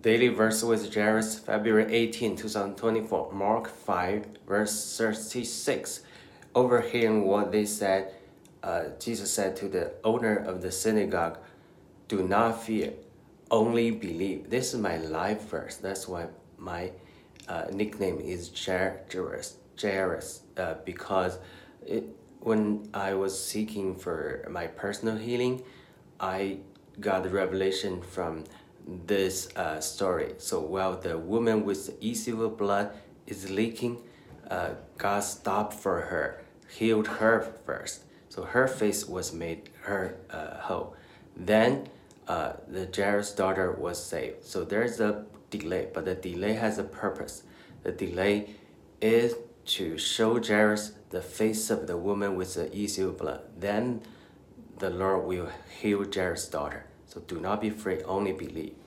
Daily verse with Jairus, February 18, 2024, Mark 5, verse 36. Overhearing what they said, uh, Jesus said to the owner of the synagogue, Do not fear, only believe. This is my life verse. That's why my uh, nickname is Jairus, Jairus uh, because it, when I was seeking for my personal healing, I got the revelation from this uh, story. So while the woman with the issue of blood is leaking, uh, God stopped for her, healed her first. So her face was made her uh, whole. Then uh, the Jairus' daughter was saved. So there's a delay, but the delay has a purpose. The delay is to show Jairus the face of the woman with the issue of blood. Then the Lord will heal Jairus' daughter. So do not be afraid, only believe.